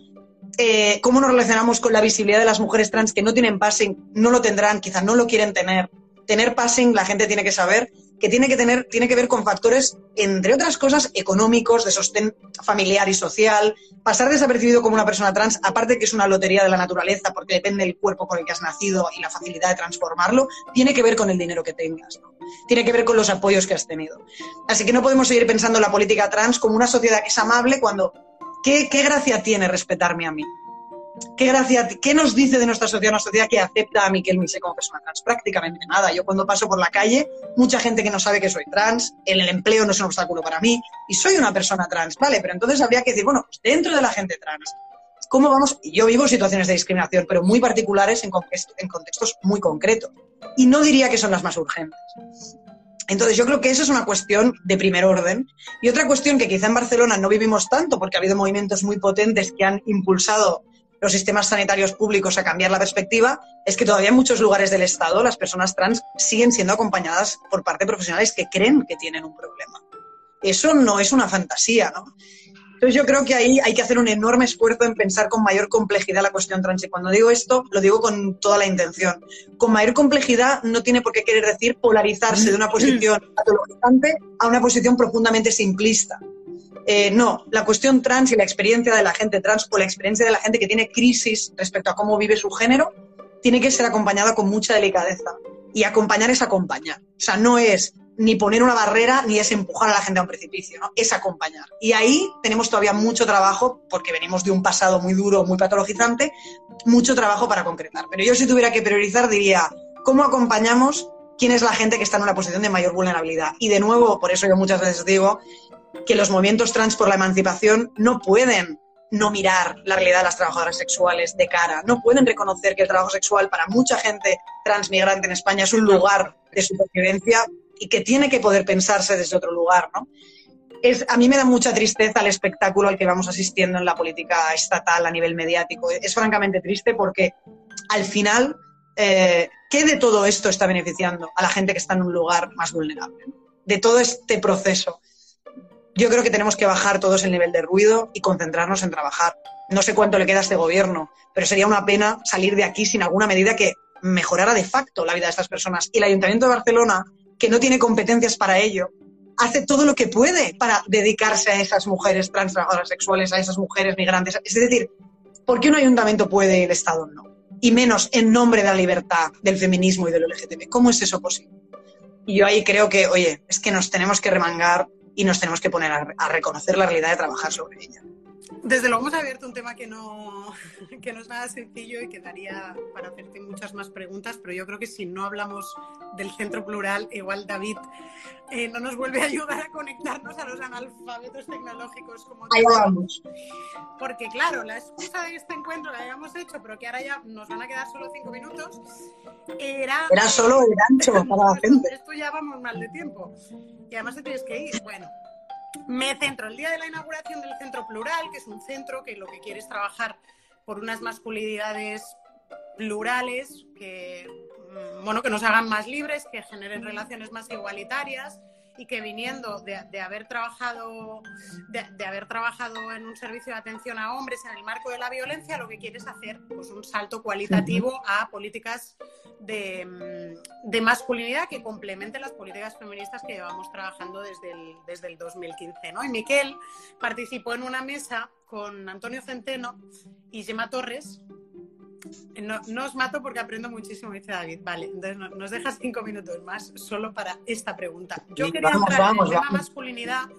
eh, cómo nos relacionamos con la visibilidad de las mujeres trans que no tienen passing, no lo tendrán, quizás no lo quieren tener. Tener passing, la gente tiene que saber que tiene que tener, tiene que ver con factores, entre otras cosas, económicos, de sostén familiar y social. Pasar desapercibido como una persona trans, aparte que es una lotería de la naturaleza, porque depende del cuerpo con el que has nacido y la facilidad de transformarlo, tiene que ver con el dinero que tengas, tiene que ver con los apoyos que has tenido. Así que no podemos seguir pensando en la política trans como una sociedad que es amable cuando, ¿qué, qué gracia tiene respetarme a mí? ¿Qué, gracia, ¿Qué nos dice de nuestra sociedad una sociedad que acepta a Miquel Mise como persona trans? Prácticamente nada. Yo cuando paso por la calle, mucha gente que no sabe que soy trans, el, el empleo no es un obstáculo para mí y soy una persona trans, ¿vale? Pero entonces habría que decir, bueno, pues dentro de la gente trans, ¿cómo vamos? Yo vivo situaciones de discriminación, pero muy particulares en, en contextos muy concretos. Y no diría que son las más urgentes. Entonces, yo creo que eso es una cuestión de primer orden. Y otra cuestión que quizá en Barcelona no vivimos tanto, porque ha habido movimientos muy potentes que han impulsado los sistemas sanitarios públicos a cambiar la perspectiva, es que todavía en muchos lugares del Estado las personas trans siguen siendo acompañadas por parte de profesionales que creen que tienen un problema. Eso no es una fantasía, ¿no? Entonces yo creo que ahí hay que hacer un enorme esfuerzo en pensar con mayor complejidad la cuestión trans. Y cuando digo esto, lo digo con toda la intención. Con mayor complejidad no tiene por qué querer decir polarizarse de una posición patologizante a una posición profundamente simplista. Eh, no, la cuestión trans y la experiencia de la gente trans o la experiencia de la gente que tiene crisis respecto a cómo vive su género tiene que ser acompañada con mucha delicadeza. Y acompañar es acompañar. O sea, no es ni poner una barrera ni es empujar a la gente a un precipicio, ¿no? Es acompañar. Y ahí tenemos todavía mucho trabajo, porque venimos de un pasado muy duro, muy patologizante, mucho trabajo para concretar. Pero yo si tuviera que priorizar diría, ¿cómo acompañamos quién es la gente que está en una posición de mayor vulnerabilidad? Y de nuevo, por eso yo muchas veces digo que los movimientos trans por la emancipación no pueden no mirar la realidad de las trabajadoras sexuales de cara, no pueden reconocer que el trabajo sexual para mucha gente transmigrante en España es un lugar de supervivencia y que tiene que poder pensarse desde otro lugar, ¿no? Es, a mí me da mucha tristeza el espectáculo al que vamos asistiendo en la política estatal a nivel mediático. Es francamente triste porque al final, eh, ¿qué de todo esto está beneficiando a la gente que está en un lugar más vulnerable? De todo este proceso yo creo que tenemos que bajar todos el nivel de ruido y concentrarnos en trabajar. No sé cuánto le queda a este gobierno, pero sería una pena salir de aquí sin alguna medida que mejorara de facto la vida de estas personas. Y el Ayuntamiento de Barcelona, que no tiene competencias para ello, hace todo lo que puede para dedicarse a esas mujeres trans sexuales, a esas mujeres migrantes. Es decir, ¿por qué un ayuntamiento puede y el Estado no? Y menos en nombre de la libertad, del feminismo y del LGTB. ¿Cómo es eso posible? Y yo ahí creo que, oye, es que nos tenemos que remangar y nos tenemos que poner a, reconocer la realidad de trabajar sobre ella. Desde luego hemos abierto un tema que no, que no es nada sencillo y que daría para hacerte muchas más preguntas, pero yo creo que si no hablamos del centro plural, igual David eh, no nos vuelve a ayudar a conectarnos a los analfabetos tecnológicos como Ahí vamos. Porque claro, la excusa de este encuentro que habíamos hecho, pero que ahora ya nos van a quedar solo cinco minutos, era... Era solo el gancho para la gente. Esto ya vamos mal de tiempo. Y además te tienes que ir. Bueno, me centro el día de la inauguración del Centro Plural, que es un centro que lo que quiere es trabajar por unas masculinidades plurales que, mm, bueno, que nos hagan más libres, que generen relaciones más igualitarias y que viniendo de, haber trabajado de, haber trabajado en un servicio de atención a hombres en el marco de la violencia, lo que quieres hacer pues un salto cualitativo a políticas de, de masculinidad que complementen las políticas feministas que llevamos trabajando desde el, desde el 2015. ¿no? Y Miquel participó en una mesa con Antonio Centeno y Gemma Torres, no, os mato porque aprendo muchísimo, dice David. Vale, entonces nos dejas cinco minutos más solo para esta pregunta. Yo quería entrar en la masculinidad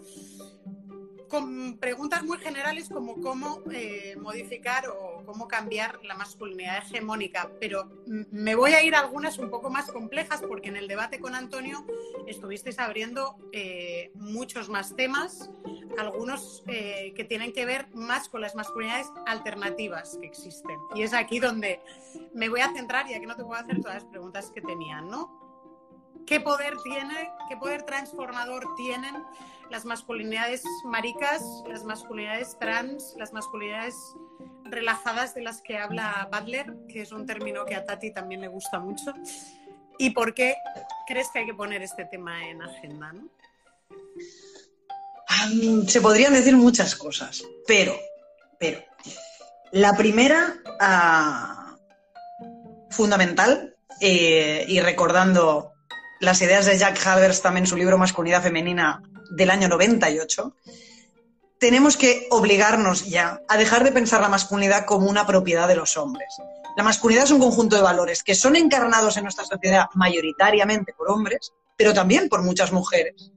con preguntas muy generales como cómo eh, modificar o cómo cambiar la masculinidad hegemónica, pero me voy a ir a algunas un poco más complejas porque en el debate con Antonio estuvisteis abriendo eh, muchos más temas, algunos eh, que tienen que ver más con las masculinidades alternativas que existen. Y es aquí donde me voy a centrar, ya que no te puedo hacer todas las preguntas que tenían, ¿no? ¿Qué poder tiene, qué poder transformador tienen las masculinidades maricas, las masculinidades trans, las masculinidades relajadas de las que habla Butler, que es un término que a Tati también le gusta mucho. ¿Y por qué crees que hay que poner este tema en agenda? se podrían decir muchas cosas, pero, pero, la primera, ah, fundamental, eh, y recordando las ideas de Jack Halbers también en su libro Masculinidad Femenina del año 98, tenemos que obligarnos ya a dejar de pensar la masculinidad como una propiedad de los hombres. La masculinidad es un conjunto de valores que son encarnados en nuestra sociedad mayoritariamente por hombres, pero también por muchas mujeres.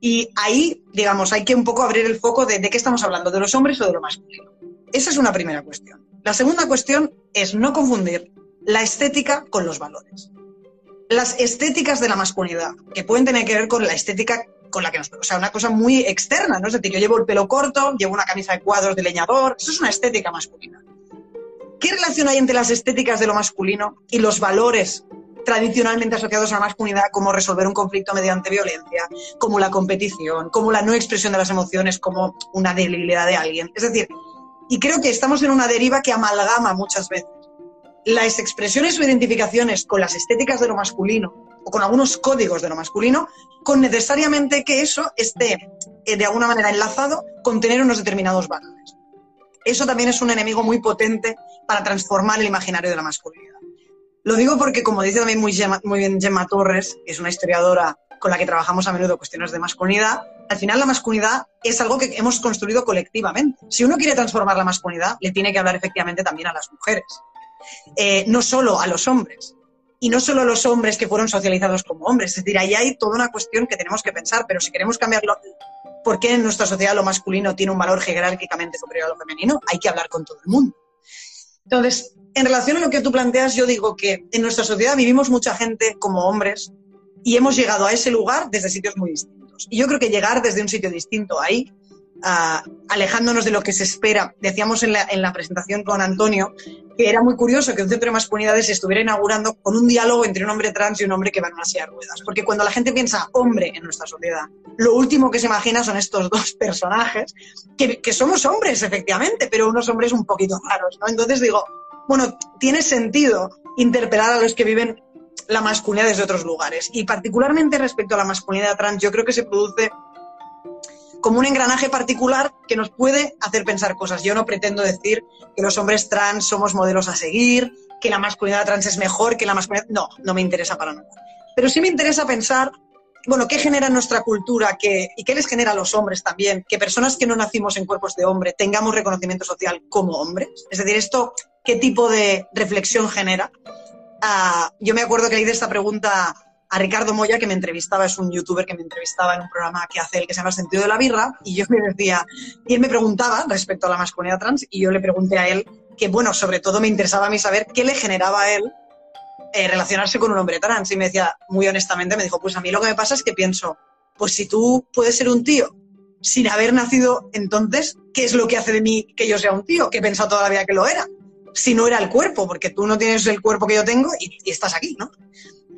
Y ahí, digamos, hay que un poco abrir el foco de, qué estamos hablando, de los hombres o de lo masculino. Esa es una primera cuestión. La segunda cuestión es no confundir la estética con los valores las estéticas de la masculinidad, que pueden tener que ver con la estética con la que nos... O sea, una cosa muy externa, ¿no? Es decir, yo llevo el pelo corto, llevo una camisa de cuadros de leñador, eso es una estética masculina. ¿Qué relación hay entre las estéticas de lo masculino y los valores tradicionalmente asociados a la masculinidad, como resolver un conflicto mediante violencia, como la competición, como la no expresión de las emociones, como una debilidad de alguien? Es decir, y creo que estamos en una deriva que amalgama muchas veces las expresiones o identificaciones con las estéticas de lo masculino con algunos códigos de lo masculino, con necesariamente que eso esté eh, de alguna manera enlazado con tener unos determinados valores. Eso también es un enemigo muy potente para transformar el imaginario de la masculinidad. Lo digo porque, como dice también muy, bien Gemma Torres, que es una historiadora con la que trabajamos a menudo cuestiones de masculinidad, al final la masculinidad es algo que hemos construido colectivamente. Si uno quiere transformar la masculinidad, le tiene que hablar efectivamente también a las mujeres. Eh, no solo a los hombres, y no solo los hombres que fueron socializados como hombres. Es decir, ahí hay toda una cuestión que tenemos que pensar, pero si queremos cambiarlo, ¿por qué en nuestra sociedad lo masculino tiene un valor jerárquicamente superior a lo femenino? Hay que hablar con todo el mundo. Entonces, en relación a lo que tú planteas, yo digo que en nuestra sociedad vivimos mucha gente como hombres y hemos llegado a ese lugar desde sitios muy distintos. Y yo creo que llegar desde un sitio distinto ahí alejándonos de lo que se espera. Decíamos en la, presentación con Antonio que era muy curioso que un centro de masculinidades se estuviera inaugurando con un diálogo entre un hombre trans y un hombre que va en una silla de ruedas. Porque cuando la gente piensa hombre en nuestra sociedad, lo último que se imagina son estos dos personajes, que, somos hombres, efectivamente, pero unos hombres un poquito raros. ¿no? Entonces digo, bueno, tiene sentido interpelar a los que viven la masculinidad desde otros lugares. Y particularmente respecto a la masculinidad trans, yo creo que se produce como un engranaje particular que nos puede hacer pensar cosas. Yo no pretendo decir que los hombres trans somos modelos a seguir, que la masculinidad trans es mejor que la masculinidad. No, no me interesa para nada. Pero sí me interesa pensar, bueno, qué genera nuestra cultura y qué les genera a los hombres también, que personas que no nacimos en cuerpos de hombre tengamos reconocimiento social como hombres. Es decir, esto, ¿qué tipo de reflexión genera? Ah, yo me acuerdo que leí de esta pregunta a Ricardo Moya, que me entrevistaba, es un youtuber que me entrevistaba en un programa que hace el que se llama sentido de la birra, y yo me decía, y él me preguntaba respecto a la masculinidad trans, y yo le pregunté a él que, bueno, sobre todo me interesaba a mí saber qué le generaba a él eh, relacionarse con un hombre trans. Y me decía, muy honestamente, me dijo, pues a mí lo que me pasa es que pienso, pues si tú puedes ser un tío sin haber nacido, entonces, ¿qué es lo que hace de mí que yo sea un tío? Que he pensado toda la vida que lo era. Si no era el cuerpo, porque tú no tienes el cuerpo que yo tengo y estás aquí, ¿no?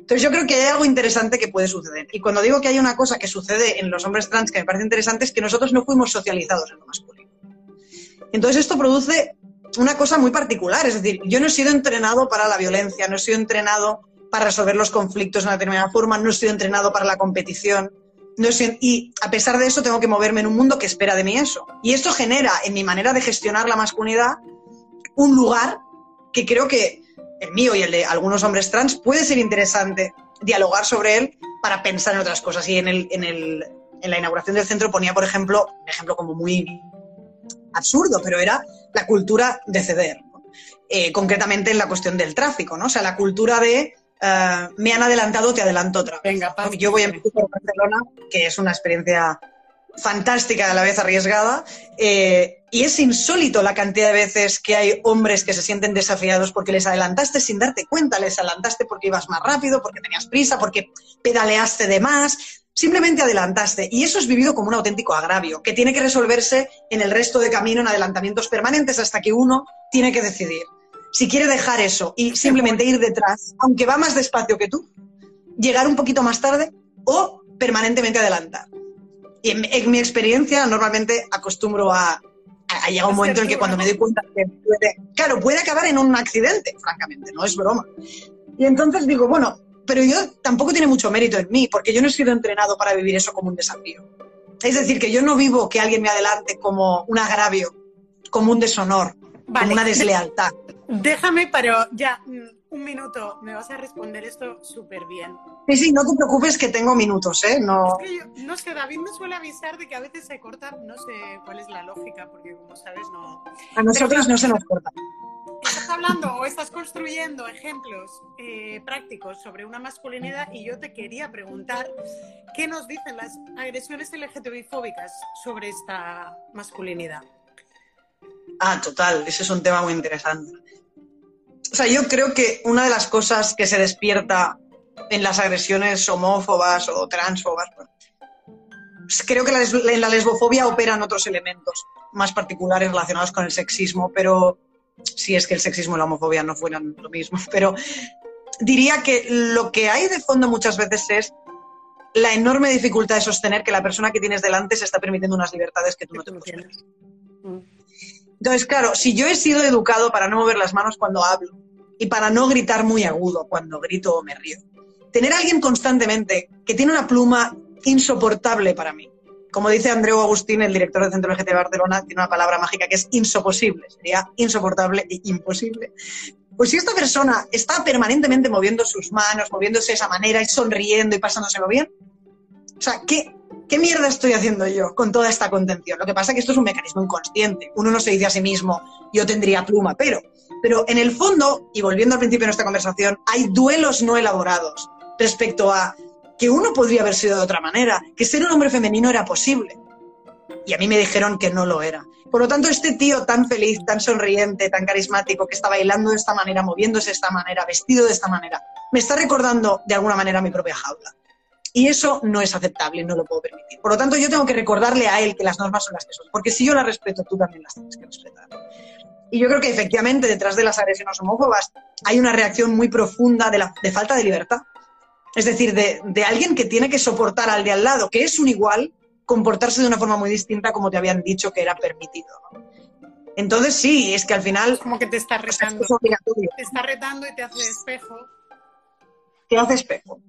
Entonces yo creo que hay algo interesante que puede suceder. Y cuando digo que hay una cosa que sucede en los hombres trans que me parece interesante es que nosotros no fuimos socializados en lo masculino. Entonces esto produce una cosa muy particular. Es decir, yo no he sido entrenado para la violencia, no he sido entrenado para resolver los conflictos de una determinada forma, no he sido entrenado para la competición. No y a pesar de eso tengo que moverme en un mundo que espera de mí eso. Y esto genera en mi manera de gestionar la masculinidad un lugar que creo que el mío y el de algunos hombres trans puede ser interesante dialogar sobre él para pensar en otras cosas. Y en, el, en, el, en la inauguración del centro ponía, por ejemplo, un ejemplo como muy absurdo, pero era la cultura de ceder. Eh, concretamente en la cuestión del tráfico, ¿no? O sea, la cultura de eh, me han adelantado, te adelanto otra. Venga, Yo voy a Barcelona, que es una experiencia fantástica, a la vez arriesgada, eh, y es insólito la cantidad de veces que hay hombres que se sienten desafiados porque les adelantaste sin darte cuenta, les adelantaste porque ibas más rápido, porque tenías prisa, porque pedaleaste de más, simplemente adelantaste. Y eso es vivido como un auténtico agravio, que tiene que resolverse en el resto de camino en adelantamientos permanentes hasta que uno tiene que decidir si quiere dejar eso y simplemente ir detrás, aunque va más despacio que tú, llegar un poquito más tarde o permanentemente adelantar. Y en, mi experiencia, normalmente acostumbro a, a, llegar un momento en que cuando me doy cuenta que puede, claro, puede acabar en un accidente, francamente, no es broma. Y entonces digo, bueno, pero yo tampoco tiene mucho mérito en mí, porque yo no he sido entrenado para vivir eso como un desafío. Es decir, que yo no vivo que alguien me adelante como un agravio, como un deshonor, como una deslealtad. Déjame, pero ya, mm, un minuto, me vas a responder esto súper bien. Sí, sí, no te preocupes que tengo minutos, ¿eh? No... no sé, David me suele avisar de que a veces se cortan, no sé cuál es la lógica, porque como sabes, no... A nosotros no se nos corta. Estás hablando o estás construyendo ejemplos eh, prácticos sobre una masculinidad y yo te quería preguntar qué nos dicen las agresiones LGTBI fóbicas sobre esta masculinidad. Ah, total, ese es un tema muy interesante. O sea, yo creo que una de las cosas que se despierta en las agresiones homófobas o transfobas, pues, creo que en la lesbofobia operan otros elementos más particulares relacionados con el sexismo, pero si es que el sexismo y la homofobia no fueran lo mismo, pero diría que lo que hay de fondo muchas veces es la enorme dificultad de sostener que la persona que tienes delante se está permitiendo unas libertades que tú no te tienes. Entonces, claro, si yo he sido educado para no mover las manos cuando hablo y para no gritar muy agudo cuando grito o me río, tener a alguien constantemente que tiene una pluma insoportable para mí, como dice Andreu Agustín, el director del Centro LGT de Barcelona, tiene una palabra mágica que es insoposible, sería insoportable e imposible. Pues si esta persona está permanentemente moviendo sus manos, moviéndose de esa manera y sonriendo y pasándoselo bien, o sea, ¿qué, ¿qué mierda estoy haciendo yo con toda esta contención? Lo que pasa es que esto es un mecanismo inconsciente. Uno no se dice a sí mismo, yo tendría pluma, pero, pero en el fondo, y volviendo al principio de nuestra conversación, hay duelos no elaborados respecto a que uno podría haber sido de otra manera, que ser un hombre femenino era posible. Y a mí me dijeron que no lo era. Por lo tanto, este tío tan feliz, tan sonriente, tan carismático, que está bailando de esta manera, moviéndose de esta manera, vestido de esta manera, me está recordando de alguna manera mi propia jaula. Y eso no es aceptable, no lo puedo permitir. Por lo tanto, yo tengo que recordarle a él que las normas son las que son, porque si yo las respeto, tú también las tienes que respetar. Y yo creo que efectivamente detrás de las agresiones homófobas hay una reacción muy profunda de, la, de falta de libertad. Es decir, de, de, alguien que tiene que soportar al de al lado, que es un igual, comportarse de una forma muy distinta como te habían dicho que era permitido. Entonces sí, es que al final... Como que te está retando. te está retando y te hace espejo. Te hace espejo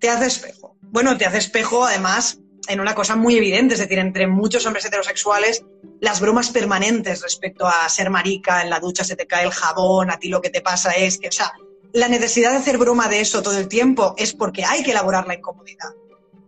te hace espejo. Bueno, te hace espejo además en una cosa muy evidente, es decir, entre muchos hombres heterosexuales, las bromas permanentes respecto a ser marica, en la ducha se te cae el jabón, a ti lo que te pasa es que, o sea, la necesidad de hacer broma de eso todo el tiempo es porque hay que elaborar la incomodidad.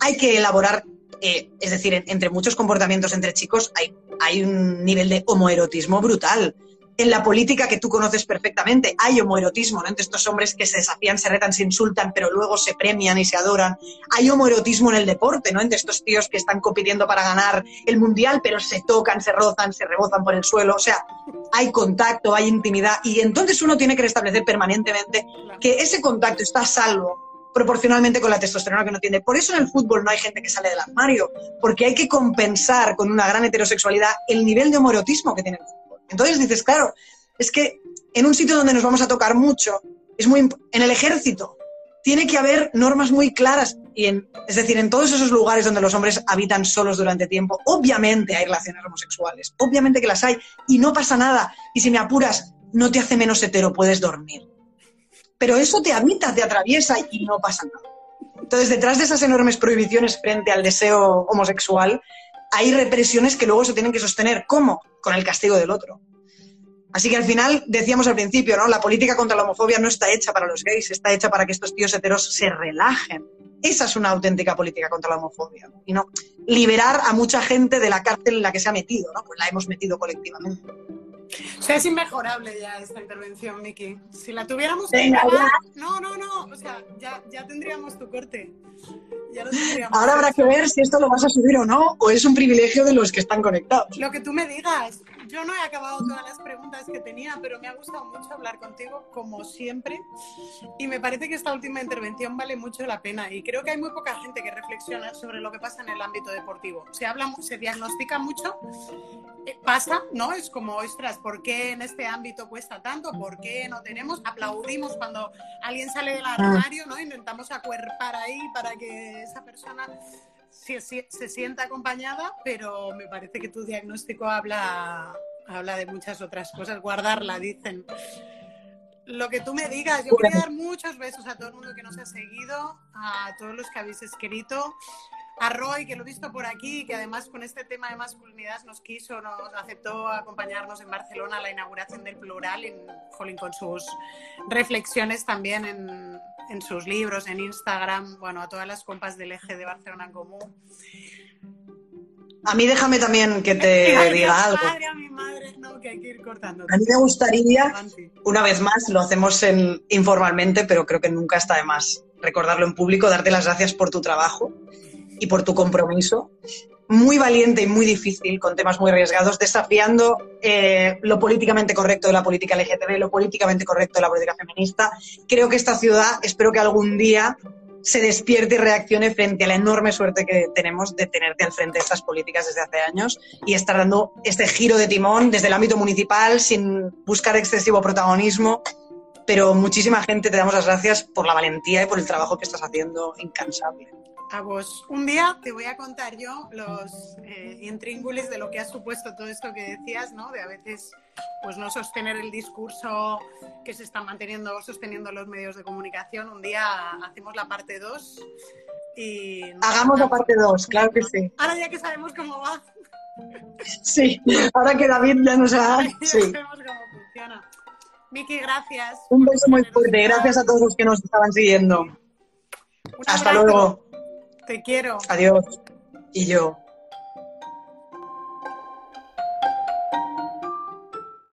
Hay que elaborar, eh, es decir, entre muchos comportamientos entre chicos hay, hay un nivel de homoerotismo brutal en la política que tú conoces perfectamente. Hay homoerotismo entre estos hombres que se desafían, se retan, se insultan, pero luego se premian y se adoran. Hay homoerotismo en el deporte, ¿no? Entre estos tíos que están compitiendo para ganar el mundial, pero se tocan, se rozan, se rebozan por el suelo. O sea, hay contacto, hay intimidad. Y entonces uno tiene que restablecer permanentemente que ese contacto está a salvo proporcionalmente con la testosterona que no tiene. Por eso en el fútbol no hay gente que sale del armario, porque hay que compensar con una gran heterosexualidad el nivel de homoerotismo que tiene el fútbol. Entonces dices, claro, es que en un sitio donde nos vamos a tocar mucho, es muy en el ejército, tiene que haber normas muy claras. Y en, es decir, en todos esos lugares donde los hombres habitan solos durante tiempo, obviamente hay relaciones homosexuales, obviamente que las hay, y no pasa nada. Y si me apuras, no te hace menos hetero, puedes dormir. Pero eso te habita, te atraviesa y no pasa nada. Entonces, detrás de esas enormes prohibiciones frente al deseo homosexual, hay represiones que luego se tienen que sostener. ¿Cómo? Con el castigo del otro. Así que al final, decíamos al principio, ¿no? La política contra la homofobia no está hecha para los gays, está hecha para que estos tíos heteros se relajen. Esa es una auténtica política contra la homofobia. Y no liberar a mucha gente de la cárcel en la que se ha metido, ¿no? Pues la hemos metido colectivamente. O sea, es inmejorable ya esta intervención, Miki. Si la tuviéramos que grabar, no, no, no, o sea, ya, ya tendríamos tu corte. Ya tendríamos Ahora habrá que ver si esto lo vas a subir o no, o es un privilegio de los que están conectados. Lo que tú me digas. Yo no he acabado todas las preguntas que tenía, pero me ha gustado mucho hablar contigo, como siempre. Y me parece que esta última intervención vale mucho la pena. Y creo que hay muy poca gente que reflexiona sobre lo que pasa en el ámbito deportivo. Se habla, se diagnostica mucho, eh, pasa, ¿no? Es como, ostras, ¿por qué en este ámbito cuesta tanto? ¿Por qué no tenemos? Aplaudimos cuando alguien sale del armario, ¿no? Intentamos acuerpar ahí para que esa persona se, se, sienta acompañada, pero me parece que tu diagnóstico habla, habla de muchas otras cosas. Guardarla, dicen. Lo que tú me digas, yo quería dar muchos besos a todo el mundo que nos ha seguido, a todos los que habéis escrito, a Roy, que lo he visto por aquí, que además con este tema de masculinidad nos quiso, nos aceptó acompañarnos en Barcelona a la inauguración del plural, en, jolín, con sus reflexiones también en, en, sus libros, en Instagram, bueno, a todas las compas del eje de Barcelona en común. A mí déjame también que te Ay, diga mi algo. Madre, a mi madre, no, que hay que ir cortando. A mí me gustaría, una vez más, lo hacemos en- informalmente, pero creo que nunca está de más recordarlo en público, darte las gracias por tu trabajo y por tu compromiso. Muy valiente y muy difícil, con temas muy arriesgados, desafiando eh, lo políticamente correcto de la política LGTB, lo políticamente correcto de la política feminista. Creo que esta ciudad, espero que algún día se despierte y reaccione frente a la enorme suerte que tenemos de tenerte al frente de estas políticas desde hace años y estar dando este giro de timón desde el ámbito municipal sin buscar excesivo protagonismo. Pero muchísima gente te damos las gracias por la valentía y por el trabajo que estás haciendo incansable. A vos. Un día te voy a contar yo los eh, intríngulis de lo que ha supuesto todo esto que decías, ¿no? De a veces pues no sostener el discurso que se está manteniendo sosteniendo los medios de comunicación. Un día hacemos la parte 2 y... Hagamos la parte 2, claro que sí. Ahora ya que sabemos cómo va, Sí, ahora que David ya nos ha... ya Sí. sabemos cómo funciona. Miki, gracias. Un beso muy fuerte. Gracias a todos los que nos estaban siguiendo. Hasta luego. Te quiero. Adiós. Y yo.